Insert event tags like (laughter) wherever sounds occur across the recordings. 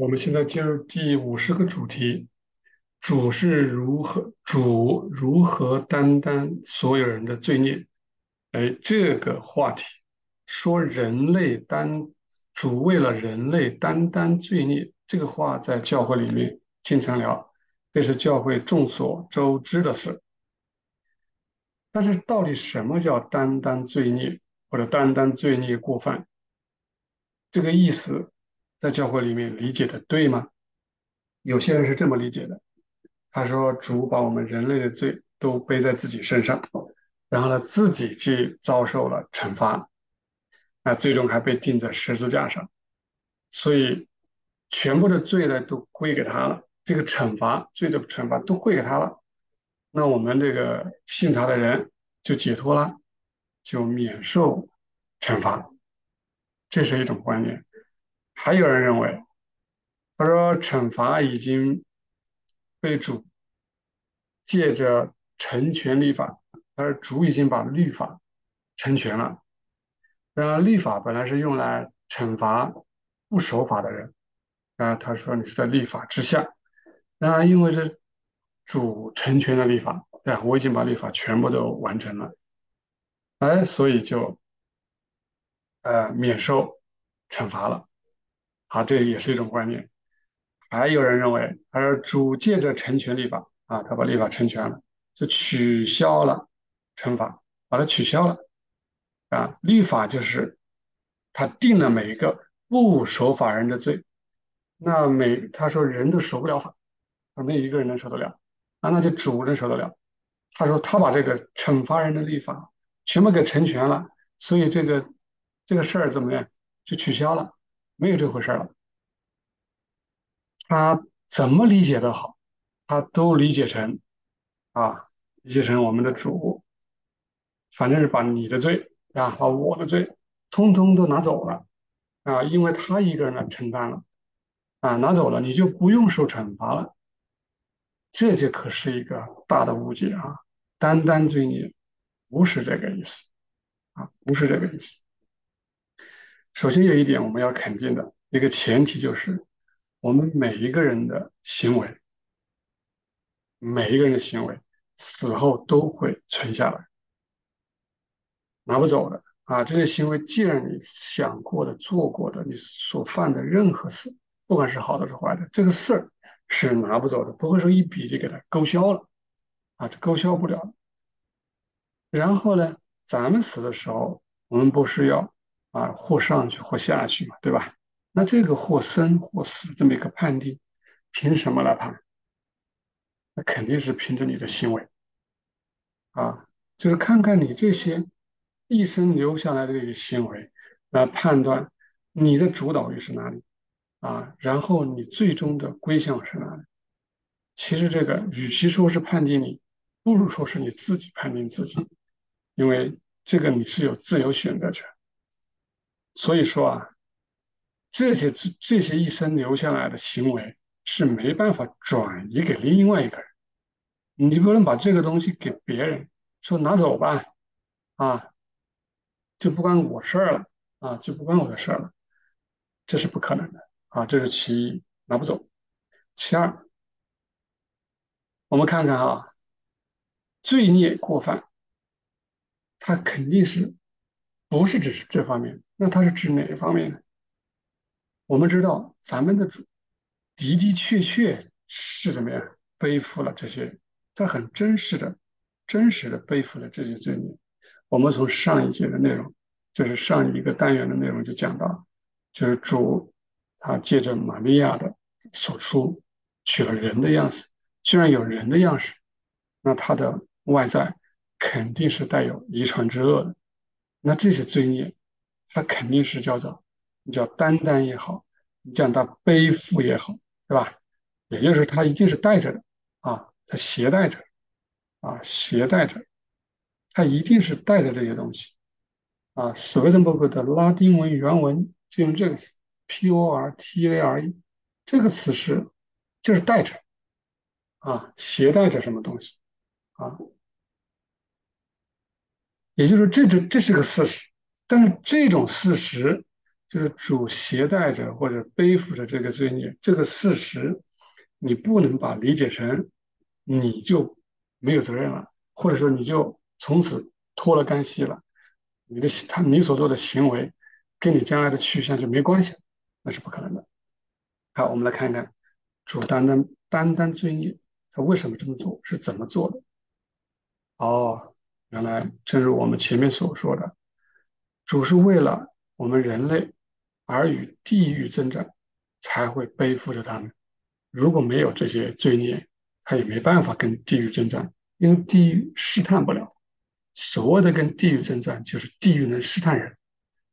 我们现在进入第五十个主题：主是如何主如何担当所有人的罪孽？哎，这个话题说人类担主为了人类担当罪孽，这个话在教会里面经常聊，这是教会众所周知的事。但是，到底什么叫担当罪孽，或者担当罪孽过犯？这个意思？在教会里面理解的对吗？有些人是这么理解的，他说主把我们人类的罪都背在自己身上，然后呢自己去遭受了惩罚，那最终还被钉在十字架上，所以全部的罪呢都归给他了，这个惩罚罪的惩罚都归给他了，那我们这个信他的人就解脱了，就免受惩罚，这是一种观念。还有人认为，他说惩罚已经被主借着成全律法，他说主已经把律法成全了。然后律法本来是用来惩罚不守法的人，然后他说你是在律法之下。然后因为这主成全了律法，对？我已经把律法全部都完成了，哎，所以就呃免受惩罚了。啊，这也是一种观念。还有人认为，他说主借着成全立法啊，他把立法成全了，就取消了惩罚，把它取消了啊。律法就是他定了每一个不守法人的罪，那每他说人都守不了法，没有一个人能守得了啊，那就主能守得了。他说他把这个惩罚人的立法全部给成全了，所以这个这个事儿怎么样就取消了。没有这回事了，他怎么理解都好，他都理解成啊，理解成我们的主，反正是把你的罪啊，把我的罪，通通都拿走了。啊，因为他一个人来承担了。啊，拿走了你就不用受惩罚了，这就可是一个大的误解啊，单单罪孽不是这个意思。啊，不是这个意思。首先有一点我们要肯定的一个前提就是，我们每一个人的行为，每一个人的行为死后都会存下来，拿不走的啊！这些行为，既然你想过的、做过的，你所犯的任何事，不管是好的是坏的，这个事儿是拿不走的，不会说一笔就给它勾销了啊，这勾销不了。然后呢，咱们死的时候，我们不是要？啊，或上去或下去嘛，对吧？那这个或生或死这么一个判定，凭什么来判？那肯定是凭着你的行为啊，就是看看你这些一生留下来的这些行为，来判断你的主导欲是哪里啊，然后你最终的归向是哪里？其实这个与其说是判定你，不如说是你自己判定自己，因为这个你是有自由选择权。所以说啊，这些这这些一生留下来的行为是没办法转移给另外一个人，你就不能把这个东西给别人说拿走吧，啊，就不关我事儿了啊，就不关我的事儿了，这是不可能的啊，这是其一，拿不走。其二，我们看看啊，罪孽过犯，他肯定是不是只是这方面。那它是指哪一方面呢？我们知道咱们的主的的确确是怎么样背负了这些，他很真实的、真实的背负了这些罪孽。我们从上一节的内容，就是上一个单元的内容就讲到，就是主他借着玛利亚的所出，取了人的样式。既然有人的样式，那他的外在肯定是带有遗传之恶的。那这些罪孽。他肯定是叫做，你叫担当也好，你叫他背负也好，对吧？也就是他一定是带着的啊，他携带着，啊，携带着，他一定是带着这些东西啊。斯威登伯格的拉丁文原文就用这个词，portare，这个词是就是带着啊，携带着什么东西啊？也就是这这这是个事实。但是这种事实就是主携带着或者背负着这个罪孽，这个事实，你不能把理解成你就没有责任了，或者说你就从此脱了干系了，你的他你所做的行为跟你将来的去向就没关系，那是不可能的。好，我们来看看主担当担当罪孽，他为什么这么做，是怎么做的？哦，原来正如我们前面所说的，主是为了我们人类。而与地狱征战，才会背负着他们。如果没有这些罪孽，他也没办法跟地狱征战，因为地狱试探不了。所谓的跟地狱征战，就是地狱能试探人，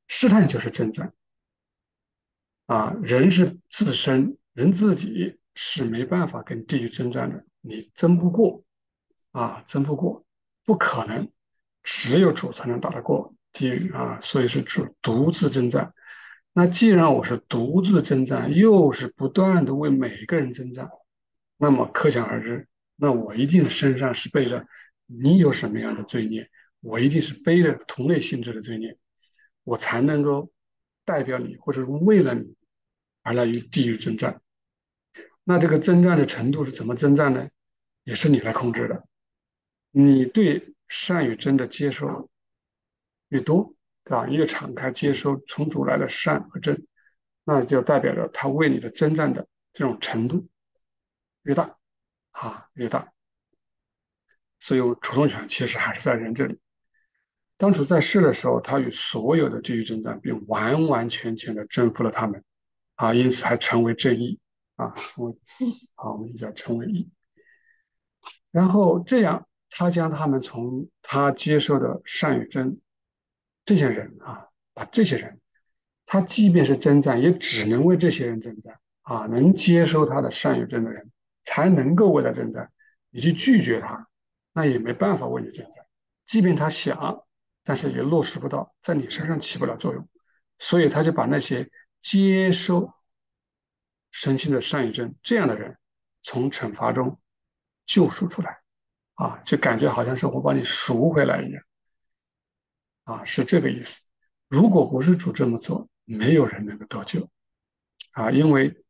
试探就是征战。啊，人是自身，人自己是没办法跟地狱征战的，你争不过，啊，争不过，不可能，只有主才能打得过地狱啊，所以是主独自征战。那既然我是独自征战，又是不断的为每个人征战，那么可想而知，那我一定身上是背着你有什么样的罪孽，我一定是背着同类性质的罪孽，我才能够代表你，或者是为了你而来与地狱征战。那这个征战的程度是怎么征战呢？也是你来控制的。你对善与真的接受越多。对吧？越敞开接收从主来的善和真，那就代表着他为你的征战的这种程度越大，啊越大。所以主动权其实还是在人这里。当初在世的时候，他与所有的地狱征战，并完完全全的征服了他们，啊，因此还成为正义，啊，成为 (laughs) 啊，我们叫成为义。然后这样，他将他们从他接受的善与真。这些人啊，把这些人，他即便是征战，也只能为这些人征战啊。能接收他的善与真的人，才能够为他征战。你去拒绝他，那也没办法为你征战。即便他想，但是也落实不到，在你身上起不了作用。所以他就把那些接收神性的善与真这样的人，从惩罚中救赎出来啊，就感觉好像是我把你赎回来一样。啊，是这个意思。如果不是主这么做，没有人能够得救。啊，因为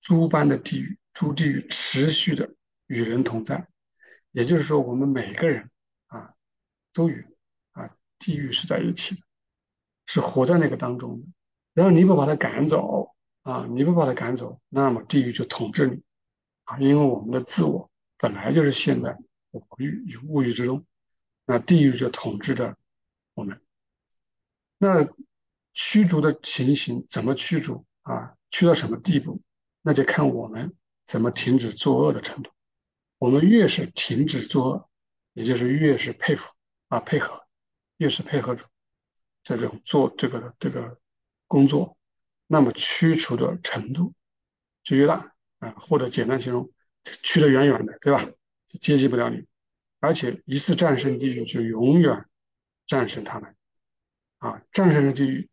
诸般的地狱，诸地狱持续的与人同在，也就是说，我们每个人啊，都与啊地狱是在一起的，是活在那个当中的。然后你不把他赶走啊，你不把他赶走，那么地狱就统治你啊，因为我们的自我本来就是陷在我欲与物欲之中，那地狱就统治着。我们那驱逐的情形怎么驱逐啊？去到什么地步？那就看我们怎么停止作恶的程度。我们越是停止作恶，也就是越是佩服啊配合，越是配合主这种做这个这个工作，那么驱除的程度就越大啊。或者简单形容，驱得远远的，对吧？接近不了你，而且一次战胜地狱就永远。战胜他们，啊，战胜了地狱，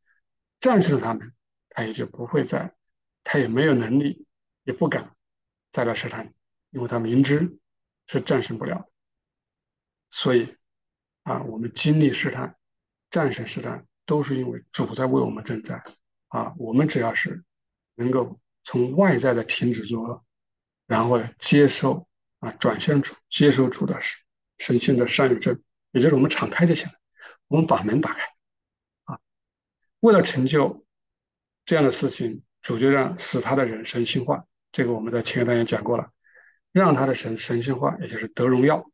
战胜了他们，他也就不会再，他也没有能力，也不敢再来试探你，因为他明知是战胜不了。所以，啊，我们经历试探，战胜试探，都是因为主在为我们征战。啊，我们只要是能够从外在的停止作恶，然后接受啊，转向主，接受主的神性的善与正，也就是我们敞开就行了。我们把门打开，啊，为了成就这样的事情，主就让使他的人神性化。这个我们在前个单元讲过了，让他的神神性化，也就是得荣耀，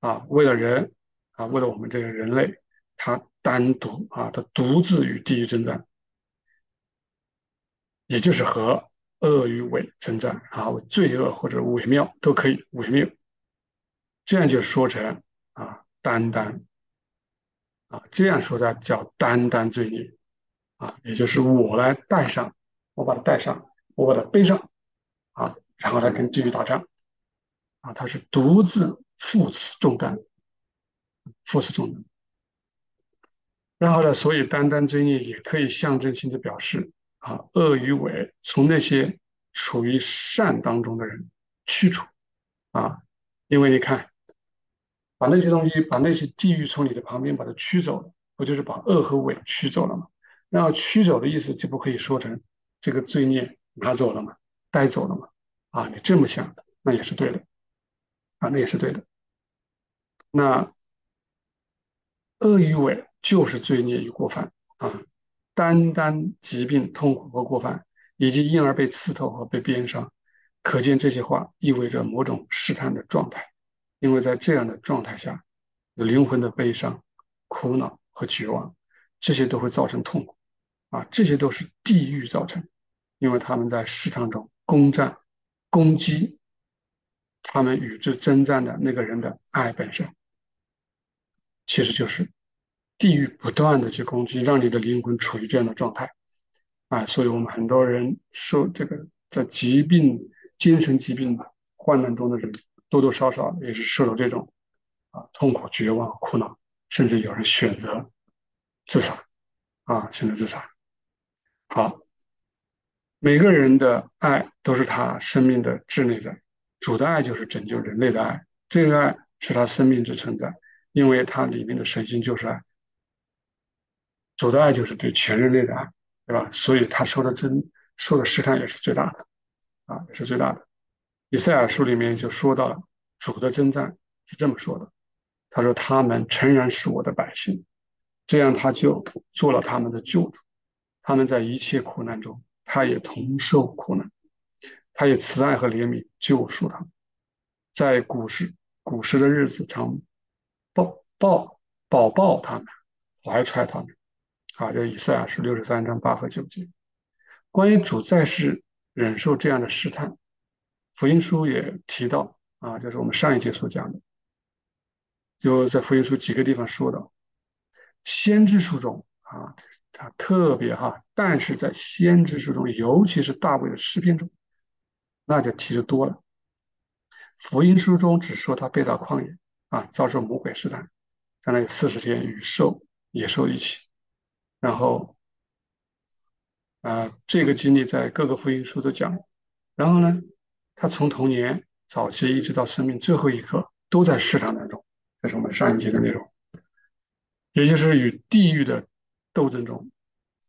啊，为了人，啊，为了我们这个人类，他单独啊，他独自与地狱征战，也就是和恶与伪存在啊，罪恶或者伪妙都可以伪谬，这样就说成啊，单单。啊，这样说的叫担当罪孽，啊，也就是我来带上，我把它带上，我把它背上，啊，然后来跟地狱打仗，啊，他是独自负此重担，负此重担。然后呢，所以担当罪孽也可以象征性的表示，啊，恶与伪从那些处于善当中的人驱除，啊，因为你看。把那些东西，把那些地狱从你的旁边把它驱走了，不就是把恶和伪驱走了吗？然后驱走的意思就不可以说成这个罪孽拿走了吗，带走了吗？啊，你这么想，那也是对的，啊，那也是对的。那恶与伪就是罪孽与过犯啊，单单疾病、痛苦和过犯，以及婴儿被刺透和被鞭伤，可见这些话意味着某种试探的状态，因为在这样的状态下，有灵魂的悲伤、苦恼和绝望，这些都会造成痛苦啊，这些都是地狱造成，因为他们在试探中攻占、攻击他们与之征战的那个人的爱本身。其实就是地狱不断的去攻击，让你的灵魂处于这样的状态啊！所以我们很多人受这个在疾病、精神疾病的患难中的人，多多少少也是受到这种啊痛苦、绝望、苦恼，甚至有人选择自杀啊，选择自杀。好，每个人的爱都是他生命的至内在，主的爱就是拯救人类的爱，这个爱是他生命之存在。因为它里面的神性就是爱，主的爱就是对全人类的爱，对吧？所以他受的真受的试探也是最大的，啊，也是最大的。以赛亚书里面就说到了主的征战是这么说的，他说他们诚然是我的百姓，这样他就做了他们的救主，他们在一切苦难中，他也同受苦难，他也慈爱和怜悯救赎他们，在古时古时的日子常。抱抱抱抱他们，怀揣他们，啊，这以赛亚书六十三章八和九节。关于主在世忍受这样的试探，福音书也提到啊，就是我们上一节所讲的，就在福音书几个地方说到，先知书中啊，他特别哈，但是在先知书中，尤其是大卫的诗篇中，那就提的多了。福音书中只说他被到旷野。啊，遭受魔鬼试探，在那里四十天与兽野兽一起，然后，啊，这个经历在各个福音书都讲。然后呢，他从童年早期一直到生命最后一刻，都在试探当中。这是我们上一节的内容，也就是与地狱的斗争中，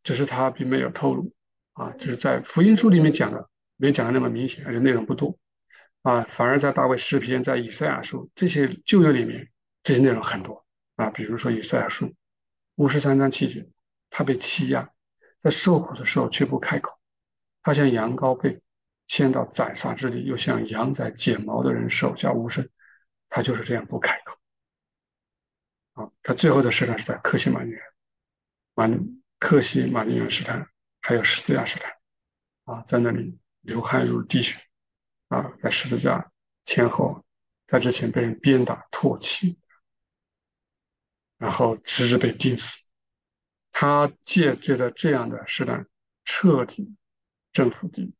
只是他并没有透露。啊，就是在福音书里面讲的，没讲的那么明显，而且内容不多。啊，反而在大卫诗篇、在以赛亚书这些旧约里面，这些内容很多啊。比如说以赛亚书五十三章七节，他被欺压，在受苦的时候却不开口；他像羊羔被牵到宰杀之地，又像羊在剪毛的人手下无声，他就是这样不开口。啊，他最后的试探是在克西马尼园，马克西马尼园试探，还有十字架试探，啊，在那里流汗如滴血。啊，在十字架前后，在之前被人鞭打、唾弃，然后直至被钉死。他借借着这样的试探，彻底征服地。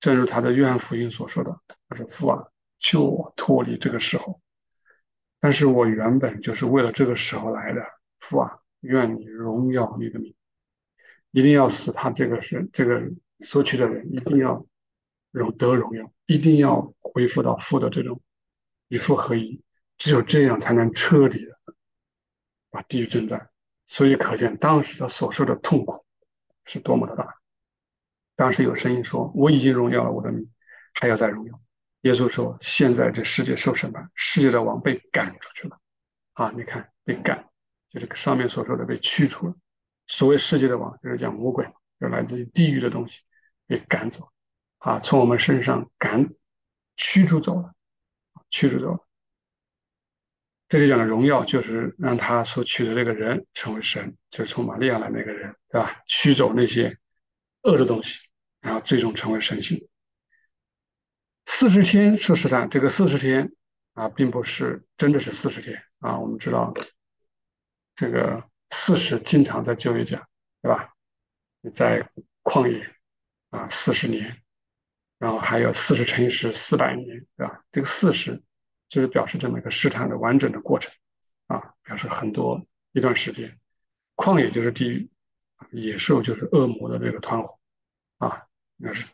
正如他的约翰福音所说的：“他说父啊，救我脱离这个时候。但是我原本就是为了这个时候来的。父啊，愿你荣耀你的名，一定要使他这个是这个索取的人一定要。”荣得荣耀，一定要恢复到父的这种与父合一，只有这样才能彻底的把地狱征战。所以可见当时他所受的痛苦是多么的大。当时有声音说：“我已经荣耀了我的名，还要再荣耀。”耶稣说：“现在这世界受审判，世界的王被赶出去了。”啊，你看被赶，就是上面所说的被驱除了。所谓世界的王，就是讲魔鬼，就来自于地狱的东西被赶走。啊，从我们身上赶驱逐走了，驱逐走了。这里讲的荣耀，就是让他所娶的那个人成为神，就是从玛利亚来那个人，对吧？驱走那些恶的东西，然后最终成为神性。四十天受试探，这个四十天啊，并不是真的是四十天啊。我们知道，这个四十经常在旧约讲，对吧？你在旷野啊，四十年。然后还有四十乘以十，四百年，对吧？这个四十就是表示这么一个试探的完整的过程，啊，表示很多一段时间。旷野就是地狱，野兽就是恶魔的这个团伙，啊，那是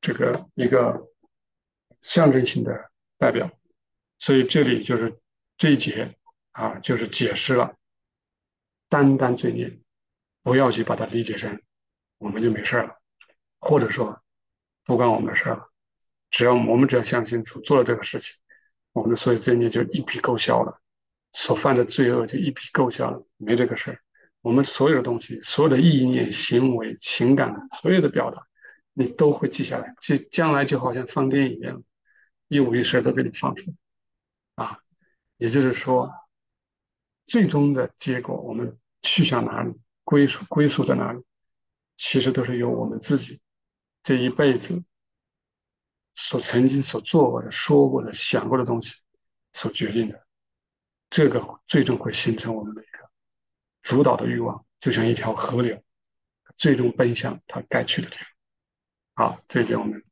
这个一个象征性的代表。所以这里就是这一节啊，就是解释了单单罪孽不要去把它理解成我们就没事了，或者说不关我们的事了。只要我们只要相信主做了这个事情，我们所有罪孽就一笔勾销了，所犯的罪恶就一笔勾销了，没这个事儿。我们所有的东西，所有的意念、行为、情感，所有的表达，你都会记下来，就将来就好像放电影一样，一五一十都给你放出来啊。也就是说，最终的结果，我们去向哪里，归属归宿在哪里，其实都是由我们自己这一辈子所曾经所做过的、说过的、想过的东西所决定的。这个最终会形成我们的一个主导的欲望，就像一条河流，最终奔向它该去的地方。好，这节我们